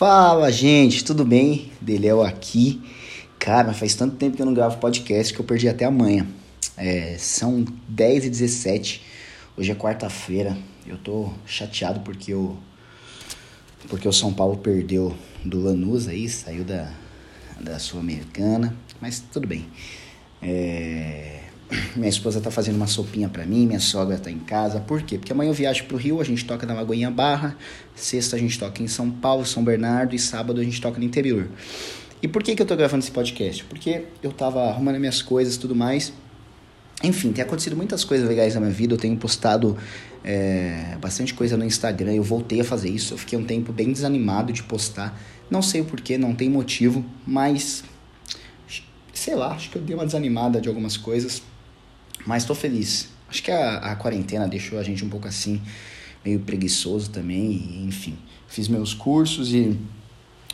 Fala, gente, tudo bem? Deléo aqui. Cara, faz tanto tempo que eu não gravo podcast que eu perdi até amanhã. É, são 10 e 17 hoje é quarta-feira. Eu tô chateado porque o, porque o São Paulo perdeu do Lanús aí, saiu da, da Sul-Americana, mas tudo bem. É, minha esposa tá fazendo uma sopinha para mim, minha sogra tá em casa. Por quê? Porque amanhã eu viajo pro Rio, a gente toca na Lagoinha Barra, sexta a gente toca em São Paulo, São Bernardo e sábado a gente toca no interior. E por que que eu tô gravando esse podcast? Porque eu tava arrumando minhas coisas e tudo mais. Enfim, tem acontecido muitas coisas legais na minha vida. Eu tenho postado é, bastante coisa no Instagram. Eu voltei a fazer isso. Eu fiquei um tempo bem desanimado de postar. Não sei o porquê, não tem motivo, mas sei lá, acho que eu dei uma desanimada de algumas coisas. Mas tô feliz. Acho que a, a quarentena deixou a gente um pouco assim, meio preguiçoso também. E, enfim, fiz meus cursos e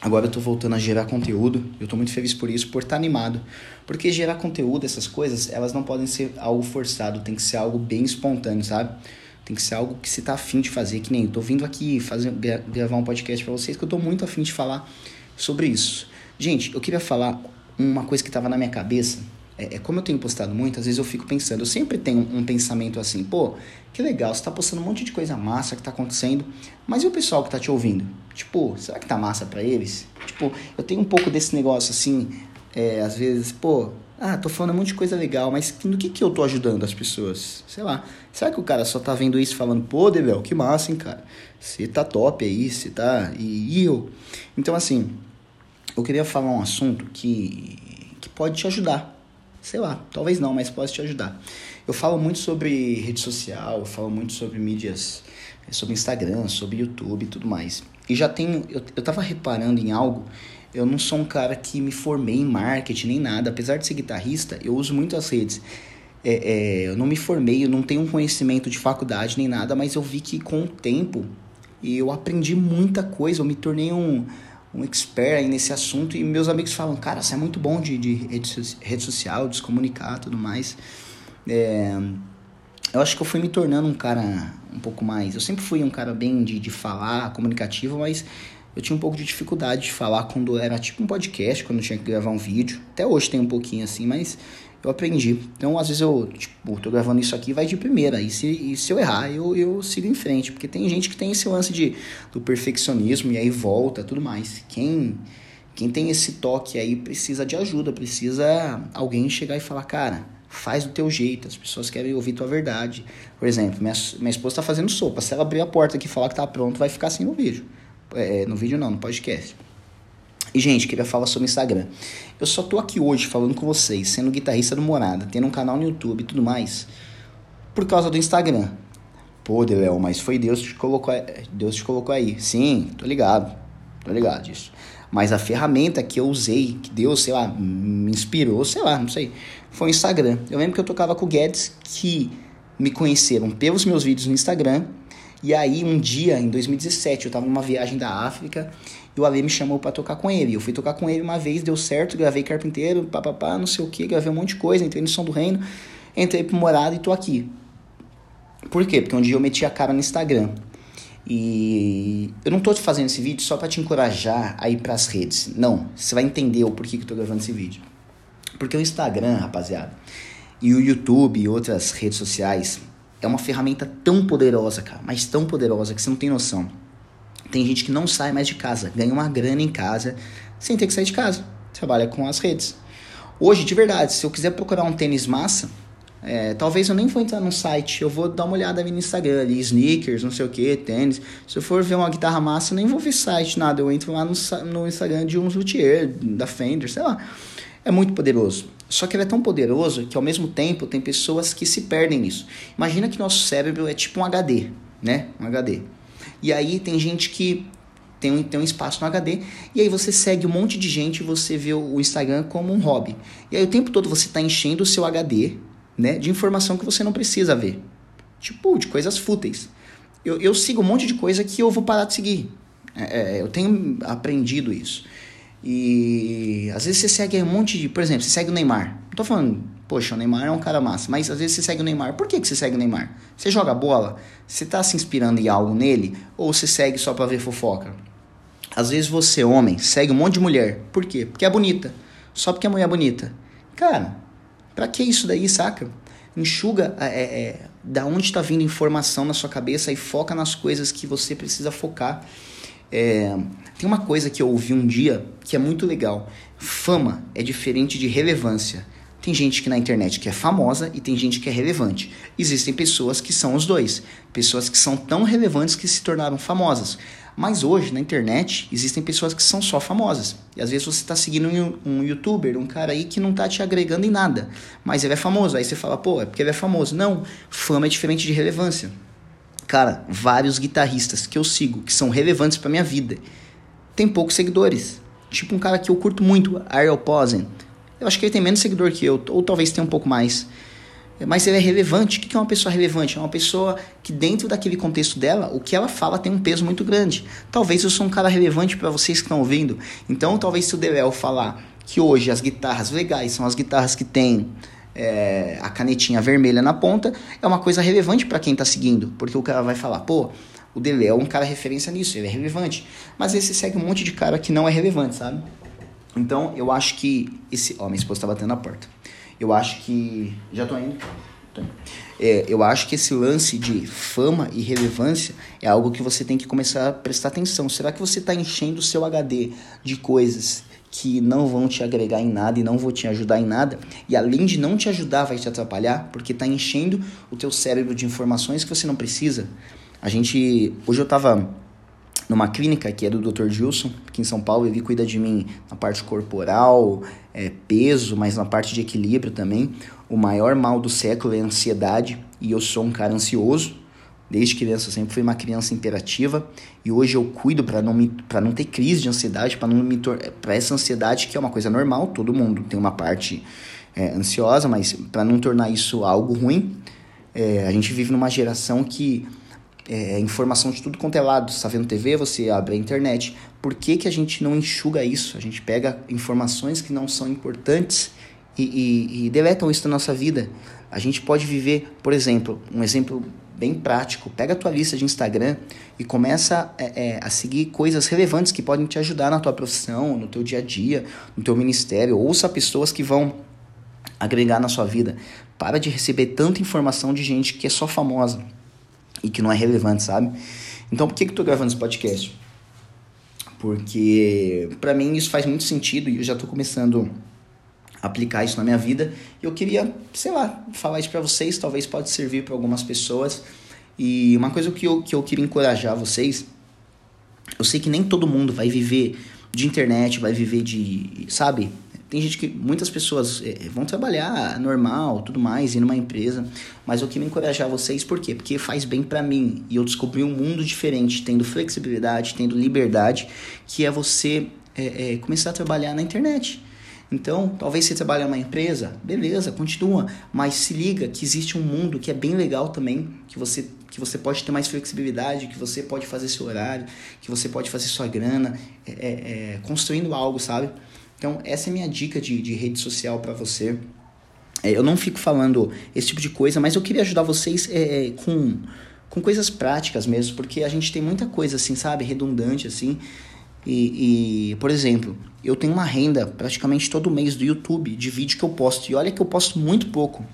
agora eu tô voltando a gerar conteúdo. Eu tô muito feliz por isso, por estar tá animado. Porque gerar conteúdo, essas coisas, elas não podem ser algo forçado, tem que ser algo bem espontâneo, sabe? Tem que ser algo que você tá afim de fazer, que nem eu tô vindo aqui fazer, gravar um podcast para vocês, que eu tô muito afim de falar sobre isso. Gente, eu queria falar uma coisa que tava na minha cabeça é, é, como eu tenho postado muito, às vezes eu fico pensando, eu sempre tenho um, um pensamento assim, pô, que legal, você tá postando um monte de coisa massa que tá acontecendo, mas e o pessoal que tá te ouvindo? Tipo, será que tá massa para eles? Tipo, eu tenho um pouco desse negócio assim, é, às vezes, pô, ah, tô falando um monte de coisa legal, mas no que que eu tô ajudando as pessoas? Sei lá, será que o cara só tá vendo isso falando, pô, Devel, que massa, hein, cara? Você tá top aí, você tá... E, e eu? Então, assim, eu queria falar um assunto que, que pode te ajudar, sei lá, talvez não, mas pode te ajudar. Eu falo muito sobre rede social, eu falo muito sobre mídias, eh, sobre Instagram, sobre YouTube e tudo mais. E já tenho, eu, eu tava reparando em algo, eu não sou um cara que me formei em marketing nem nada, apesar de ser guitarrista, eu uso muito as redes. É, é, eu não me formei, eu não tenho um conhecimento de faculdade nem nada, mas eu vi que com o tempo eu aprendi muita coisa, eu me tornei um, um expert aí nesse assunto e meus amigos falam, cara, você é muito bom de, de rede, rede social, de se comunicar tudo mais. É, eu acho que eu fui me tornando um cara um pouco mais. Eu sempre fui um cara bem de, de falar, comunicativo, mas eu tinha um pouco de dificuldade de falar quando era tipo um podcast, quando eu tinha que gravar um vídeo. Até hoje tem um pouquinho assim, mas eu aprendi. Então, às vezes eu, tipo, tô gravando isso aqui, vai de primeira. E se, e se eu errar, eu, eu sigo em frente. Porque tem gente que tem esse lance de, do perfeccionismo e aí volta tudo mais. Quem, quem tem esse toque aí precisa de ajuda, precisa alguém chegar e falar, cara, faz do teu jeito. As pessoas querem ouvir tua verdade. Por exemplo, minha, minha esposa tá fazendo sopa. Se ela abrir a porta aqui e falar que tá pronto, vai ficar assim no vídeo. É, no vídeo não, no podcast. E, gente, queria falar sobre o Instagram. Eu só tô aqui hoje falando com vocês, sendo guitarrista do Morada, tendo um canal no YouTube e tudo mais, por causa do Instagram. Pô, Léo, mas foi Deus que te colocou, Deus te colocou aí. Sim, tô ligado. Tô ligado disso. Mas a ferramenta que eu usei, que Deus, sei lá, me inspirou, sei lá, não sei, foi o Instagram. Eu lembro que eu tocava com o Guedes, que me conheceram pelos meus vídeos no Instagram. E aí, um dia, em 2017, eu tava numa viagem da África e o Ale me chamou para tocar com ele. Eu fui tocar com ele uma vez, deu certo, gravei carpinteiro, papapá, não sei o que, gravei um monte de coisa, entrei no Som do Reino, entrei pro Morado e tô aqui. Por quê? Porque um dia eu meti a cara no Instagram. E eu não tô te fazendo esse vídeo só para te encorajar a ir pras redes. Não, você vai entender o porquê que eu tô gravando esse vídeo. Porque o Instagram, rapaziada, e o YouTube e outras redes sociais é uma ferramenta tão poderosa, cara, mas tão poderosa que você não tem noção. Tem gente que não sai mais de casa, ganha uma grana em casa sem ter que sair de casa. Trabalha com as redes. Hoje, de verdade, se eu quiser procurar um tênis massa, é, talvez eu nem vou entrar no site, eu vou dar uma olhada ali no Instagram, ali, sneakers, não sei o que, tênis. Se eu for ver uma guitarra massa, eu nem vou ver site, nada. Eu entro lá no, no Instagram de um luthier, da Fender, sei lá. É muito poderoso. Só que ele é tão poderoso que ao mesmo tempo tem pessoas que se perdem nisso. Imagina que nosso cérebro é tipo um HD, né? Um HD. E aí tem gente que tem um, tem um espaço no HD, e aí você segue um monte de gente e você vê o Instagram como um hobby. E aí o tempo todo você está enchendo o seu HD né, de informação que você não precisa ver. Tipo, de coisas fúteis. Eu, eu sigo um monte de coisa que eu vou parar de seguir. É, é, eu tenho aprendido isso. E às vezes você segue um monte de. Por exemplo, você segue o Neymar. Não tô falando Poxa, o Neymar é um cara massa. Mas às vezes você segue o Neymar. Por que, que você segue o Neymar? Você joga bola? Você tá se inspirando em algo nele? Ou você segue só pra ver fofoca? Às vezes você, homem, segue um monte de mulher. Por quê? Porque é bonita. Só porque a mulher é bonita. Cara, pra que isso daí, saca? Enxuga é, é, é da onde está vindo informação na sua cabeça e foca nas coisas que você precisa focar. É, tem uma coisa que eu ouvi um dia que é muito legal. Fama é diferente de relevância. Tem gente que na internet que é famosa e tem gente que é relevante. Existem pessoas que são os dois. Pessoas que são tão relevantes que se tornaram famosas. Mas hoje, na internet, existem pessoas que são só famosas. E às vezes você está seguindo um, um, youtuber, um cara aí que não está te agregando em nada. Mas ele é famoso. Aí você fala, pô, é porque ele é famoso. Não, fama é diferente de relevância. Cara, vários guitarristas que eu sigo, que são relevantes para minha vida, tem poucos seguidores. Tipo um cara que eu curto muito, Ariel Posen eu acho que ele tem menos seguidor que eu, ou talvez tenha um pouco mais. Mas ele é relevante. O que é uma pessoa relevante? É uma pessoa que, dentro daquele contexto dela, o que ela fala tem um peso muito grande. Talvez eu sou um cara relevante para vocês que estão ouvindo. Então, talvez se o Deléo falar que hoje as guitarras legais são as guitarras que têm é, a canetinha vermelha na ponta, é uma coisa relevante para quem está seguindo. Porque o cara vai falar, pô, o Deléo é um cara referência nisso, ele é relevante. Mas esse segue um monte de cara que não é relevante, sabe? Então, eu acho que esse. Ó, minha esposa tá batendo na porta. Eu acho que. Já tô indo. Tô indo. É, eu acho que esse lance de fama e relevância é algo que você tem que começar a prestar atenção. Será que você está enchendo o seu HD de coisas que não vão te agregar em nada e não vão te ajudar em nada? E além de não te ajudar, vai te atrapalhar, porque está enchendo o teu cérebro de informações que você não precisa. A gente. Hoje eu tava numa clínica que é do Dr. Gilson, aqui em São Paulo. Ele cuida de mim na parte corporal, é, peso, mas na parte de equilíbrio também. O maior mal do século é a ansiedade e eu sou um cara ansioso. Desde criança eu sempre fui uma criança imperativa e hoje eu cuido para não para não ter crise de ansiedade, para não me para essa ansiedade que é uma coisa normal, todo mundo tem uma parte é, ansiosa, mas para não tornar isso algo ruim, é, a gente vive numa geração que é, informação de tudo quanto é lado. Você está vendo TV, você abre a internet. Por que, que a gente não enxuga isso? A gente pega informações que não são importantes e, e, e deletam isso da nossa vida. A gente pode viver, por exemplo, um exemplo bem prático. Pega a tua lista de Instagram e começa é, é, a seguir coisas relevantes que podem te ajudar na tua profissão, no teu dia a dia, no teu ministério. Ouça pessoas que vão agregar na sua vida. Para de receber tanta informação de gente que é só famosa e que não é relevante, sabe? Então, por que, que eu tô gravando esse podcast? Porque para mim isso faz muito sentido e eu já tô começando a aplicar isso na minha vida. E eu queria, sei lá, falar isso para vocês, talvez pode servir para algumas pessoas. E uma coisa que eu, que eu queria encorajar vocês, eu sei que nem todo mundo vai viver de internet, vai viver de, sabe, tem gente que, muitas pessoas é, vão trabalhar normal, tudo mais, ir numa empresa, mas eu queria encorajar vocês, por quê? Porque faz bem para mim e eu descobri um mundo diferente, tendo flexibilidade, tendo liberdade, que é você é, é, começar a trabalhar na internet. Então, talvez você trabalhe numa empresa, beleza, continua, mas se liga que existe um mundo que é bem legal também, que você que você pode ter mais flexibilidade, que você pode fazer seu horário, que você pode fazer sua grana, é, é, é construindo algo, sabe? Então, essa é minha dica de, de rede social para você. É, eu não fico falando esse tipo de coisa, mas eu queria ajudar vocês é, é, com, com coisas práticas mesmo, porque a gente tem muita coisa assim, sabe, redundante assim. E, e, por exemplo, eu tenho uma renda praticamente todo mês do YouTube de vídeo que eu posto. E olha que eu posto muito pouco.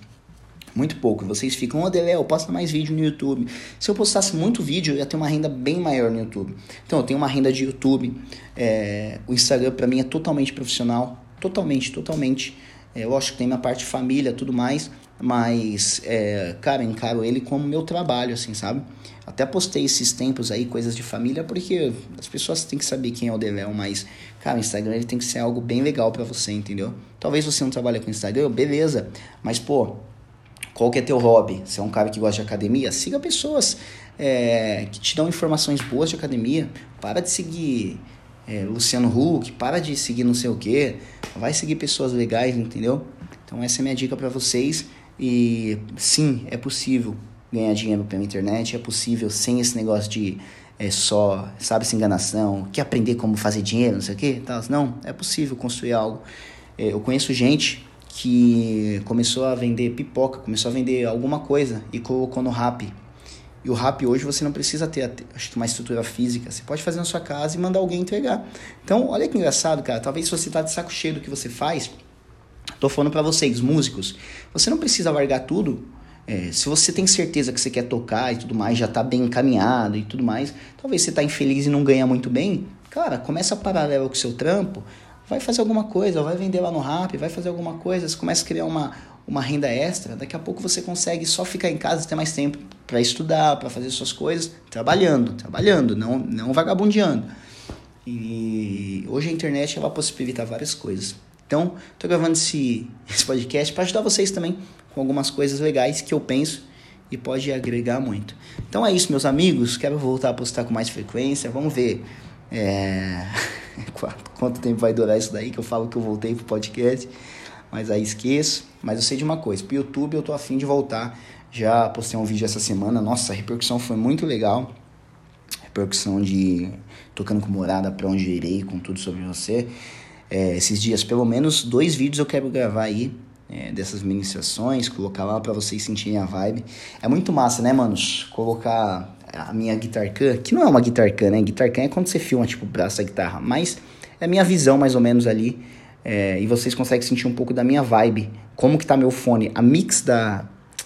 Muito pouco. Vocês ficam, ô oh, posta mais vídeo no YouTube. Se eu postasse muito vídeo, eu ia ter uma renda bem maior no YouTube. Então, eu tenho uma renda de YouTube. É, o Instagram, para mim, é totalmente profissional. Totalmente, totalmente. É, eu acho que tem minha parte família tudo mais. Mas, é, cara, encaro ele como meu trabalho, assim, sabe? Até postei esses tempos aí, coisas de família, porque as pessoas têm que saber quem é o Deléo, mas, cara, o Instagram ele tem que ser algo bem legal para você, entendeu? Talvez você não trabalhe com Instagram, beleza. Mas, pô, qual que é teu hobby? Se é um cara que gosta de academia, siga pessoas é, que te dão informações boas de academia. Para de seguir é, Luciano Huck, para de seguir não sei o que. Vai seguir pessoas legais, entendeu? Então essa é minha dica para vocês. E sim, é possível ganhar dinheiro pela internet, é possível sem esse negócio de é só, sabe, essa enganação, quer aprender como fazer dinheiro, não sei o que, tal. Não, é possível construir algo. É, eu conheço gente que começou a vender pipoca, começou a vender alguma coisa e colocou no rap. E o rap hoje você não precisa ter acho que uma estrutura física. Você pode fazer na sua casa e mandar alguém entregar. Então, olha que engraçado, cara. Talvez se você tá de saco cheio do que você faz, tô falando para vocês, músicos, você não precisa largar tudo. É, se você tem certeza que você quer tocar e tudo mais, já tá bem encaminhado e tudo mais, talvez você tá infeliz e não ganha muito bem, cara, começa paralelo com o seu trampo, vai fazer alguma coisa, vai vender lá no rap, vai fazer alguma coisa, você começa a criar uma, uma renda extra, daqui a pouco você consegue só ficar em casa ter mais tempo para estudar, para fazer suas coisas, trabalhando, trabalhando, não, não vagabundeando. E hoje a internet ela possibilita várias coisas. Então, estou gravando esse, esse podcast para ajudar vocês também com algumas coisas legais que eu penso e pode agregar muito. Então é isso, meus amigos. Quero voltar a postar com mais frequência. Vamos ver é... quanto tempo vai durar isso daí que eu falo que eu voltei pro podcast mas aí esqueço. Mas eu sei de uma coisa, pro YouTube eu tô afim de voltar. Já postei um vídeo essa semana, nossa, a repercussão foi muito legal. Repercussão de tocando com morada pra onde irei, com tudo sobre você. É, esses dias, pelo menos dois vídeos eu quero gravar aí. É, dessas ministrações, colocar lá para vocês sentirem a vibe. É muito massa, né, manos? Colocar a minha guitar can, que não é uma guitar can, né? Guitar can é quando você filma, tipo, o braço da guitarra, mas é a minha visão mais ou menos ali é, e vocês conseguem sentir um pouco da minha vibe. Como que tá meu fone. A mix da,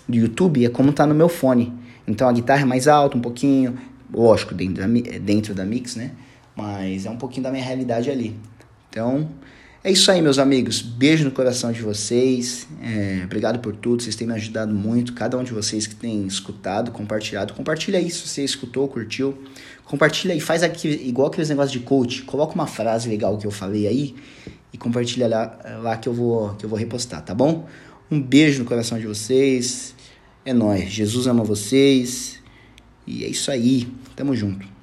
do YouTube é como tá no meu fone. Então a guitarra é mais alta um pouquinho. Lógico, dentro da, dentro da mix, né? Mas é um pouquinho da minha realidade ali. Então, é isso aí, meus amigos. Beijo no coração de vocês. É, obrigado por tudo. Vocês têm me ajudado muito. Cada um de vocês que tem escutado, compartilhado. Compartilha aí se você escutou, curtiu. Compartilha aí. Faz aqui, igual aqueles negócios de coach. Coloca uma frase legal que eu falei aí e compartilha lá, lá que, eu vou, que eu vou repostar, tá bom? Um beijo no coração de vocês. É nóis. Jesus ama vocês. E é isso aí. Tamo junto.